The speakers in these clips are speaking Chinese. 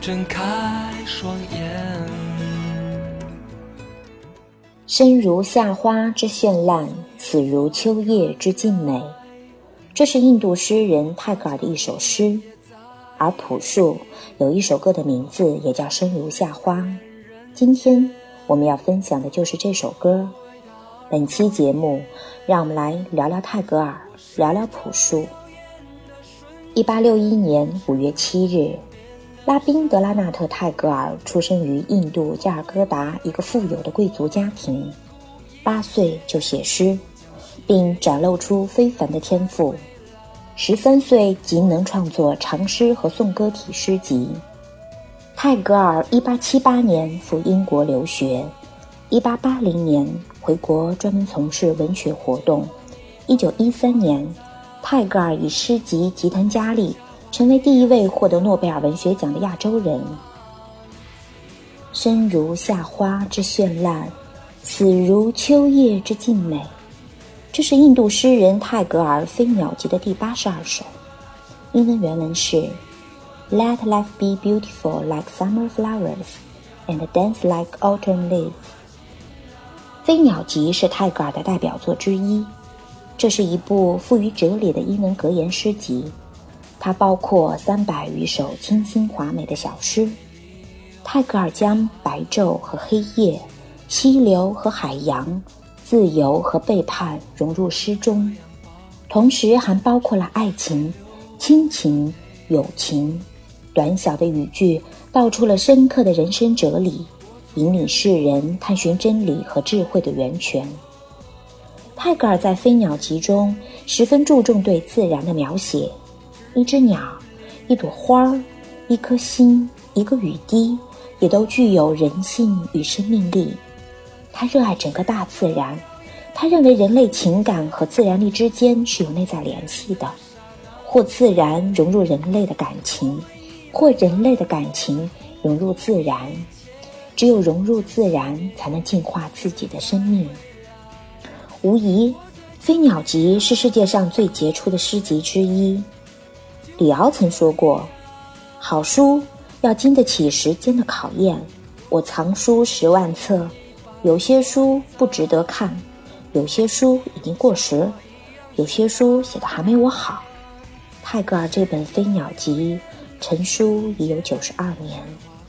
睁开双眼。生如夏花之绚烂，死如秋叶之静美。这是印度诗人泰戈尔的一首诗，而朴树有一首歌的名字也叫《生如夏花》。今天我们要分享的就是这首歌。本期节目，让我们来聊聊泰戈尔，聊聊朴树。一八六一年五月七日。拉宾德拉纳特·泰戈尔出生于印度加尔各答一个富有的贵族家庭，八岁就写诗，并展露出非凡的天赋。十三岁即能创作长诗和颂歌体诗集。泰戈尔1878年赴英国留学，1880年回国专门从事文学活动。1913年，泰戈尔以诗集《吉檀迦利》。成为第一位获得诺贝尔文学奖的亚洲人。生如夏花之绚烂，死如秋叶之静美。这是印度诗人泰戈尔《飞鸟集》的第八十二首。英文原文是：Let life be beautiful like summer flowers, and dance like autumn leaves。《飞鸟集》是泰戈尔的代表作之一，这是一部富于哲理的英文格言诗集。它包括三百余首清新华美的小诗。泰戈尔将白昼和黑夜、溪流和海洋、自由和背叛融入诗中，同时还包括了爱情、亲情、友情。短小的语句道出了深刻的人生哲理，引领世人探寻真理和智慧的源泉。泰戈尔在《飞鸟集》中十分注重对自然的描写。一只鸟，一朵花，一颗心，一个雨滴，也都具有人性与生命力。他热爱整个大自然，他认为人类情感和自然力之间是有内在联系的，或自然融入人类的感情，或人类的感情融入自然。只有融入自然，才能净化自己的生命。无疑，《飞鸟集》是世界上最杰出的诗集之一。李敖曾说过：“好书要经得起时间的考验。我藏书十万册，有些书不值得看，有些书已经过时，有些书写的还没我好。”泰戈尔这本《飞鸟集》成书已有九十二年，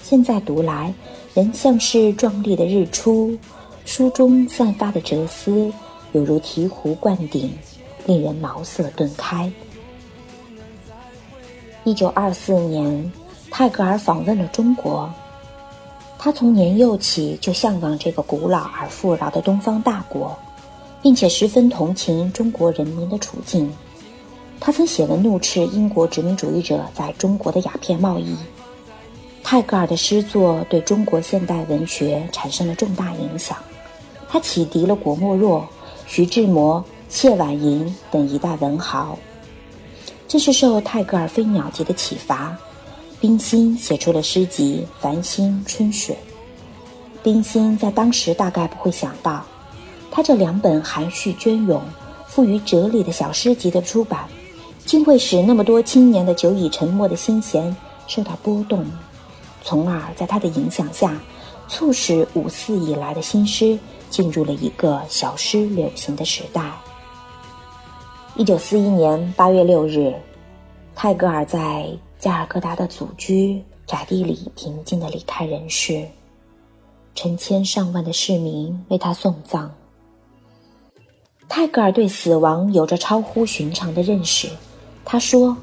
现在读来人像是壮丽的日出。书中散发的哲思，犹如醍醐灌顶，令人茅塞顿开。一九二四年，泰戈尔访问了中国。他从年幼起就向往这个古老而富饶的东方大国，并且十分同情中国人民的处境。他曾写文怒斥英国殖民主义者在中国的鸦片贸易。泰戈尔的诗作对中国现代文学产生了重大影响，他启迪了郭沫若、徐志摩、谢婉莹等一代文豪。这是受泰戈尔《飞鸟集》的启发，冰心写出了诗集《繁星春水》。冰心在当时大概不会想到，他这两本含蓄隽永、富于哲理的小诗集的出版，竟会使那么多青年的久已沉默的心弦受到波动，从而在他的影响下，促使五四以来的新诗进入了一个小诗流行的时代。一九四一年八月六日，泰戈尔在加尔各答的祖居宅地里平静地离开人世，成千上万的市民为他送葬。泰戈尔对死亡有着超乎寻常的认识，他说：“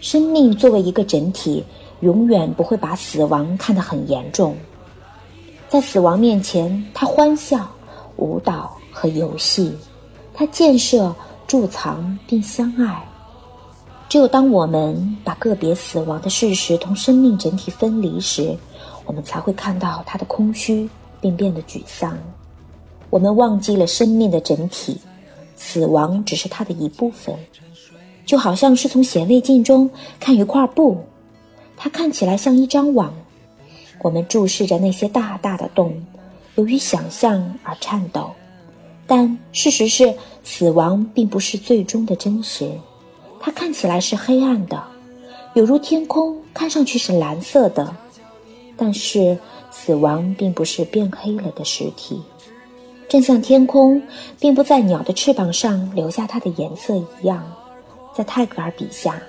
生命作为一个整体，永远不会把死亡看得很严重。在死亡面前，他欢笑、舞蹈和游戏，他建设、贮藏并相爱。只有当我们把个别死亡的事实同生命整体分离时，我们才会看到他的空虚，并变得沮丧。我们忘记了生命的整体。”死亡只是它的一部分，就好像是从显微镜中看一块布，它看起来像一张网。我们注视着那些大大的洞，由于想象而颤抖。但事实是，死亡并不是最终的真实。它看起来是黑暗的，有如天空看上去是蓝色的。但是，死亡并不是变黑了的实体。正像天空并不在鸟的翅膀上留下它的颜色一样，在泰戈尔笔下，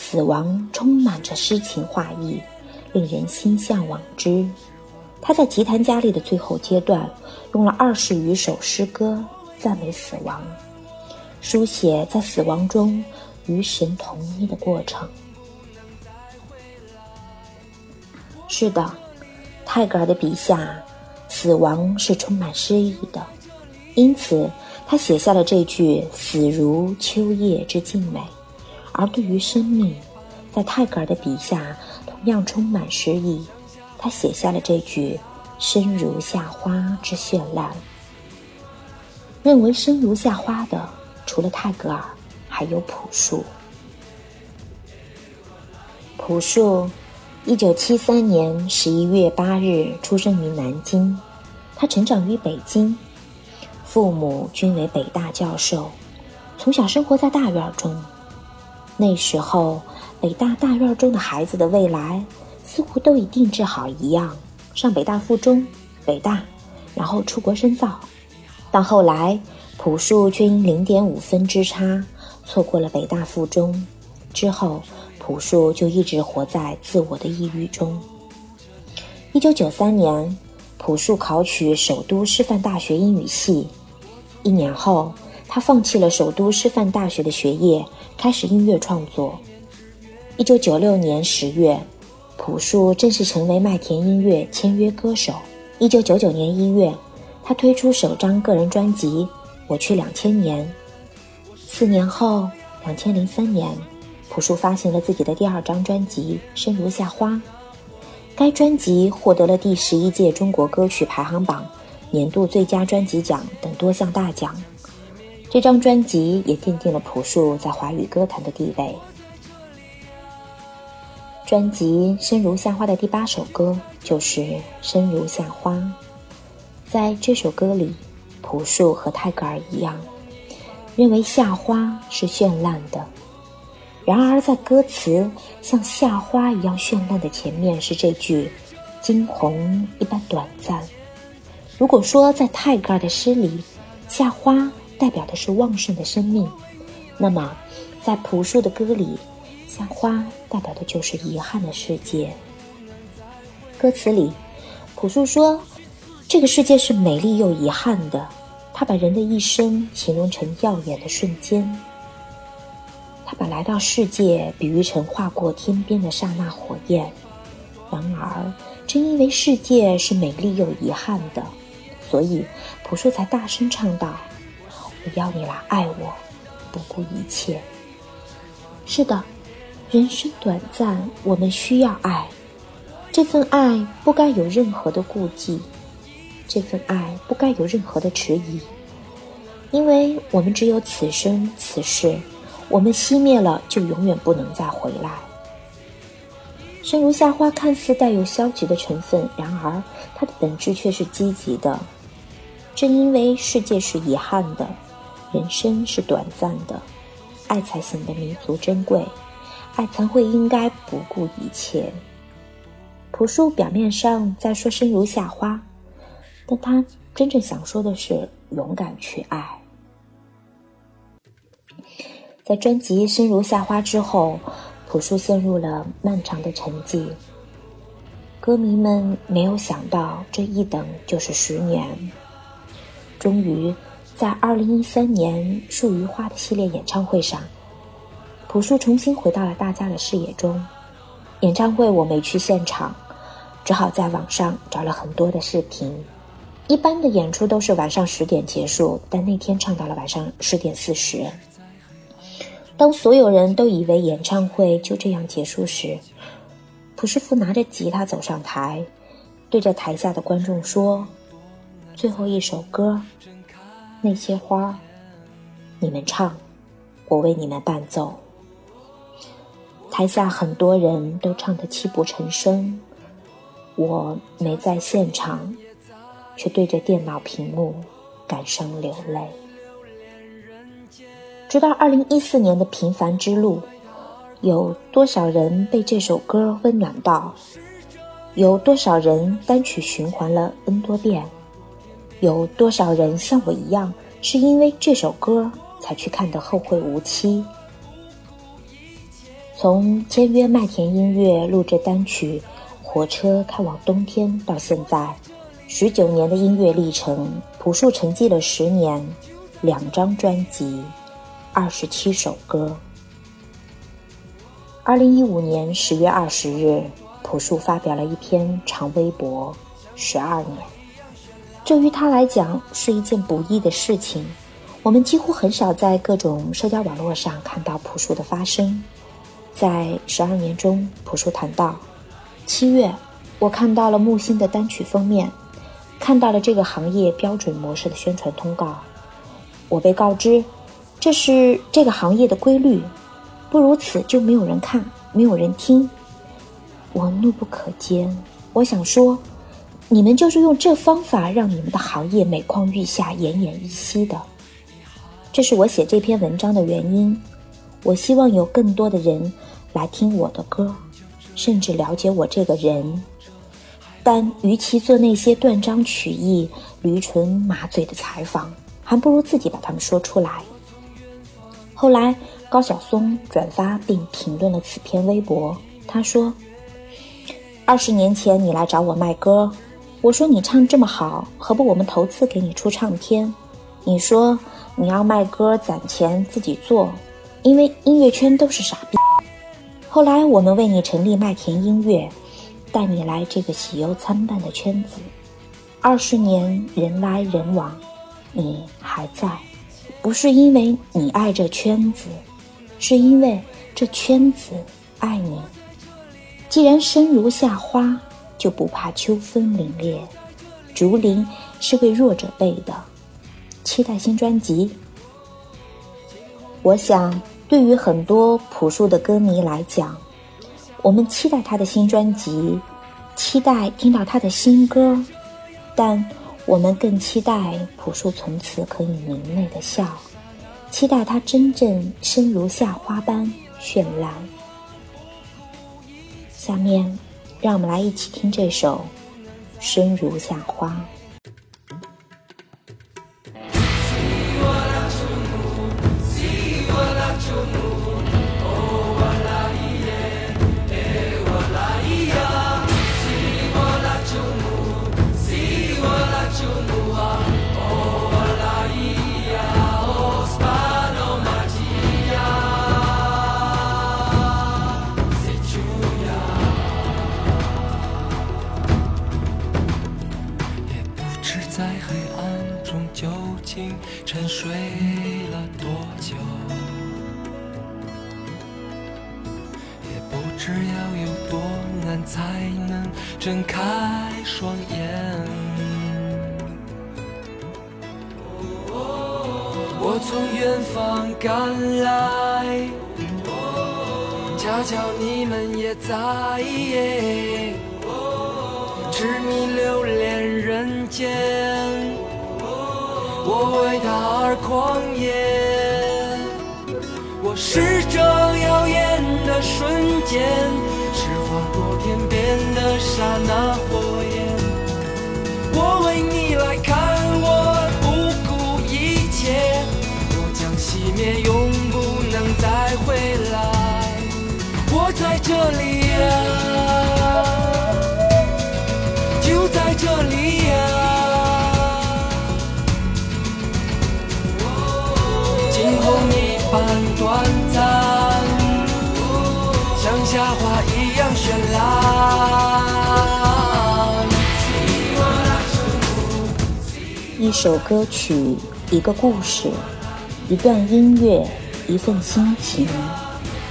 死亡充满着诗情画意，令人心向往之。他在吉檀迦利的最后阶段，用了二十余首诗歌赞美死亡，书写在死亡中与神同一的过程。是的，泰戈尔的笔下。死亡是充满诗意的，因此他写下了这句“死如秋叶之静美”。而对于生命，在泰戈尔的笔下同样充满诗意，他写下了这句“生如夏花之绚烂”。认为生如夏花的，除了泰戈尔，还有朴树。朴树。一九七三年十一月八日出生于南京，他成长于北京，父母均为北大教授，从小生活在大院中。那时候，北大大院中的孩子的未来似乎都已定制好一样：上北大附中、北大，然后出国深造。但后来，朴树却因零点五分之差错过了北大附中，之后。朴树就一直活在自我的抑郁中。一九九三年，朴树考取首都师范大学英语系。一年后，他放弃了首都师范大学的学业，开始音乐创作。一九九六年十月，朴树正式成为麦田音乐签约歌手。一九九九年一月，他推出首张个人专辑《我去两千年》。四年后，两千零三年。朴树发行了自己的第二张专辑《生如夏花》，该专辑获得了第十一届中国歌曲排行榜年度最佳专辑奖等多项大奖。这张专辑也奠定了朴树在华语歌坛的地位。专辑《生如夏花》的第八首歌就是《生如夏花》。在这首歌里，朴树和泰戈尔一样，认为夏花是绚烂的。然而，在歌词像夏花一样绚烂的前面，是这句“惊鸿一般短暂”。如果说在泰戈尔的诗里，夏花代表的是旺盛的生命，那么在朴树的歌里，像花代表的就是遗憾的世界。歌词里，朴树说：“这个世界是美丽又遗憾的。”他把人的一生形容成耀眼的瞬间。他把来到世界比喻成划过天边的刹那火焰。然而，正因为世界是美丽又遗憾的，所以朴树才大声唱道：“我要你来爱我，不顾一切。”是的，人生短暂，我们需要爱。这份爱不该有任何的顾忌，这份爱不该有任何的迟疑，因为我们只有此生此世。我们熄灭了，就永远不能再回来。生如夏花看似带有消极的成分，然而它的本质却是积极的。正因为世界是遗憾的，人生是短暂的，爱才显得弥足珍贵，爱才会应该不顾一切。朴树表面上在说生如夏花，但他真正想说的是勇敢去爱。在专辑《生如夏花》之后，朴树陷入了漫长的沉寂。歌迷们没有想到，这一等就是十年。终于，在二零一三年《树与花》的系列演唱会上，朴树重新回到了大家的视野中。演唱会我没去现场，只好在网上找了很多的视频。一般的演出都是晚上十点结束，但那天唱到了晚上十点四十。当所有人都以为演唱会就这样结束时，朴师傅拿着吉他走上台，对着台下的观众说：“最后一首歌，那些花，你们唱，我为你们伴奏。”台下很多人都唱得泣不成声，我没在现场。却对着电脑屏幕感伤流泪。直到二零一四年的《平凡之路》，有多少人被这首歌温暖到？有多少人单曲循环了 N 多遍？有多少人像我一样，是因为这首歌才去看的《后会无期》？从签约麦田音乐录制单曲《火车开往冬天》到现在。十九年的音乐历程，朴树沉寂了十年，两张专辑，二十七首歌。二零一五年十月二十日，朴树发表了一篇长微博：“十二年，这于他来讲是一件不易的事情。我们几乎很少在各种社交网络上看到朴树的发声。在十二年中，朴树谈到：七月，我看到了木星的单曲封面。”看到了这个行业标准模式的宣传通告，我被告知，这是这个行业的规律，不如此就没有人看，没有人听。我怒不可遏，我想说，你们就是用这方法让你们的行业每况愈下、奄奄一息的。这是我写这篇文章的原因。我希望有更多的人来听我的歌，甚至了解我这个人。但与其做那些断章取义、驴唇马嘴的采访，还不如自己把它们说出来。后来，高晓松转发并评论了此篇微博。他说：“二十年前你来找我卖歌，我说你唱这么好，何不我们投资给你出唱片？你说你要卖歌攒钱自己做，因为音乐圈都是傻逼。后来我们为你成立麦田音乐。”带你来这个喜忧参半的圈子，二十年人来人往，你还在，不是因为你爱这圈子，是因为这圈子爱你。既然生如夏花，就不怕秋风凛冽。竹林是为弱者备的，期待新专辑。我想，对于很多朴树的歌迷来讲。我们期待他的新专辑，期待听到他的新歌，但我们更期待朴树从此可以明媚的笑，期待他真正生如夏花般绚烂。下面，让我们来一起听这首《生如夏花》。恰巧你们也在，痴迷留恋人间。我为他而狂野，我是这耀眼的瞬间，是划过天边的刹那火焰。我为你来看，我不顾一切，我将熄灭，在这里呀。就在这里呀。喔惊鸿一般短暂像夏花一样绚烂。一首歌曲一个故事一段音乐一份心情。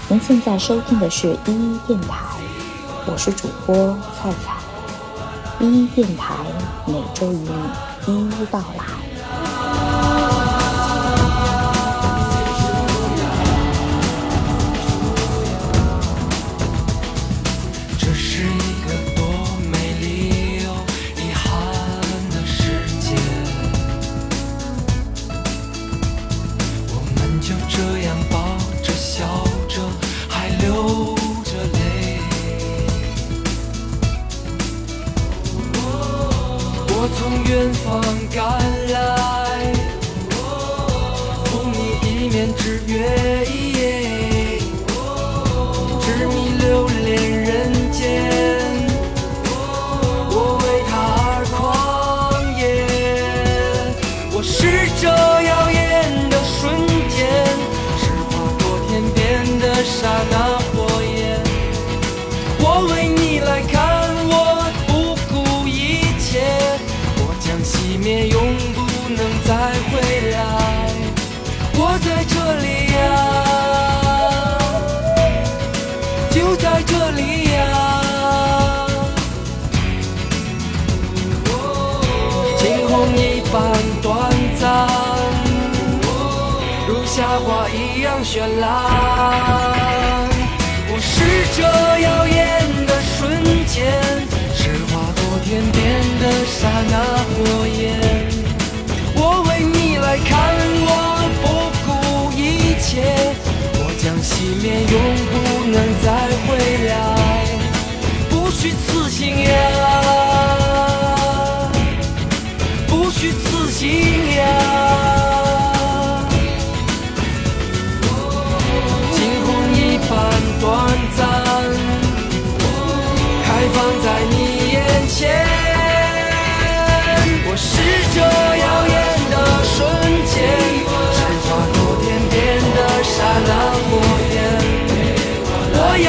您现在收听的是一一电台，我是主播菜菜。一一电台每周与你一一到来。执着。绚烂。我是这耀眼的瞬间。是划过天边的刹那火焰，我为你来看，我不顾一切，我将熄灭，永不能再回来，不虚此行呀，不虚此行呀，短暂，开放在你眼。前，我是这耀眼的瞬间，是划过天边的刹那火焰。我要